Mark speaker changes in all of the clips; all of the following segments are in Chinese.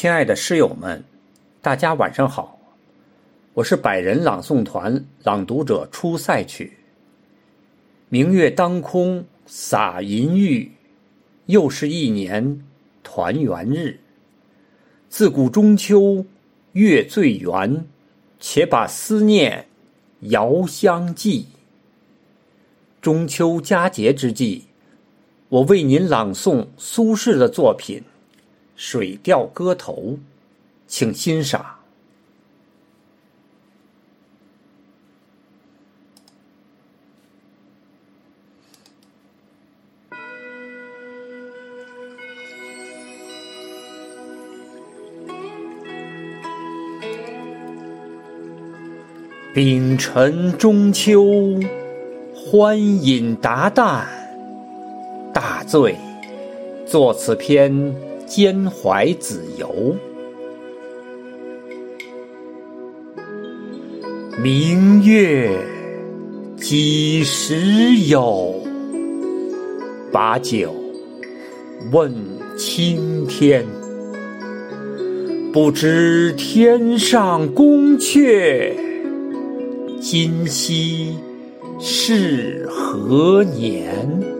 Speaker 1: 亲爱的诗友们，大家晚上好，我是百人朗诵团朗读者出塞曲。明月当空洒银玉，又是一年团圆日。自古中秋月最圆，且把思念遥相寄。中秋佳节之际，我为您朗诵苏轼的作品《水调歌头》，请欣赏。丙辰中秋，欢饮达旦，大醉，作此篇兼怀子由。明月几时有？把酒问青天。不知天上宫阙。今夕是何年？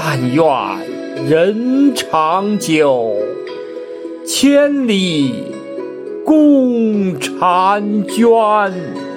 Speaker 1: 但愿人长久，千里共婵娟。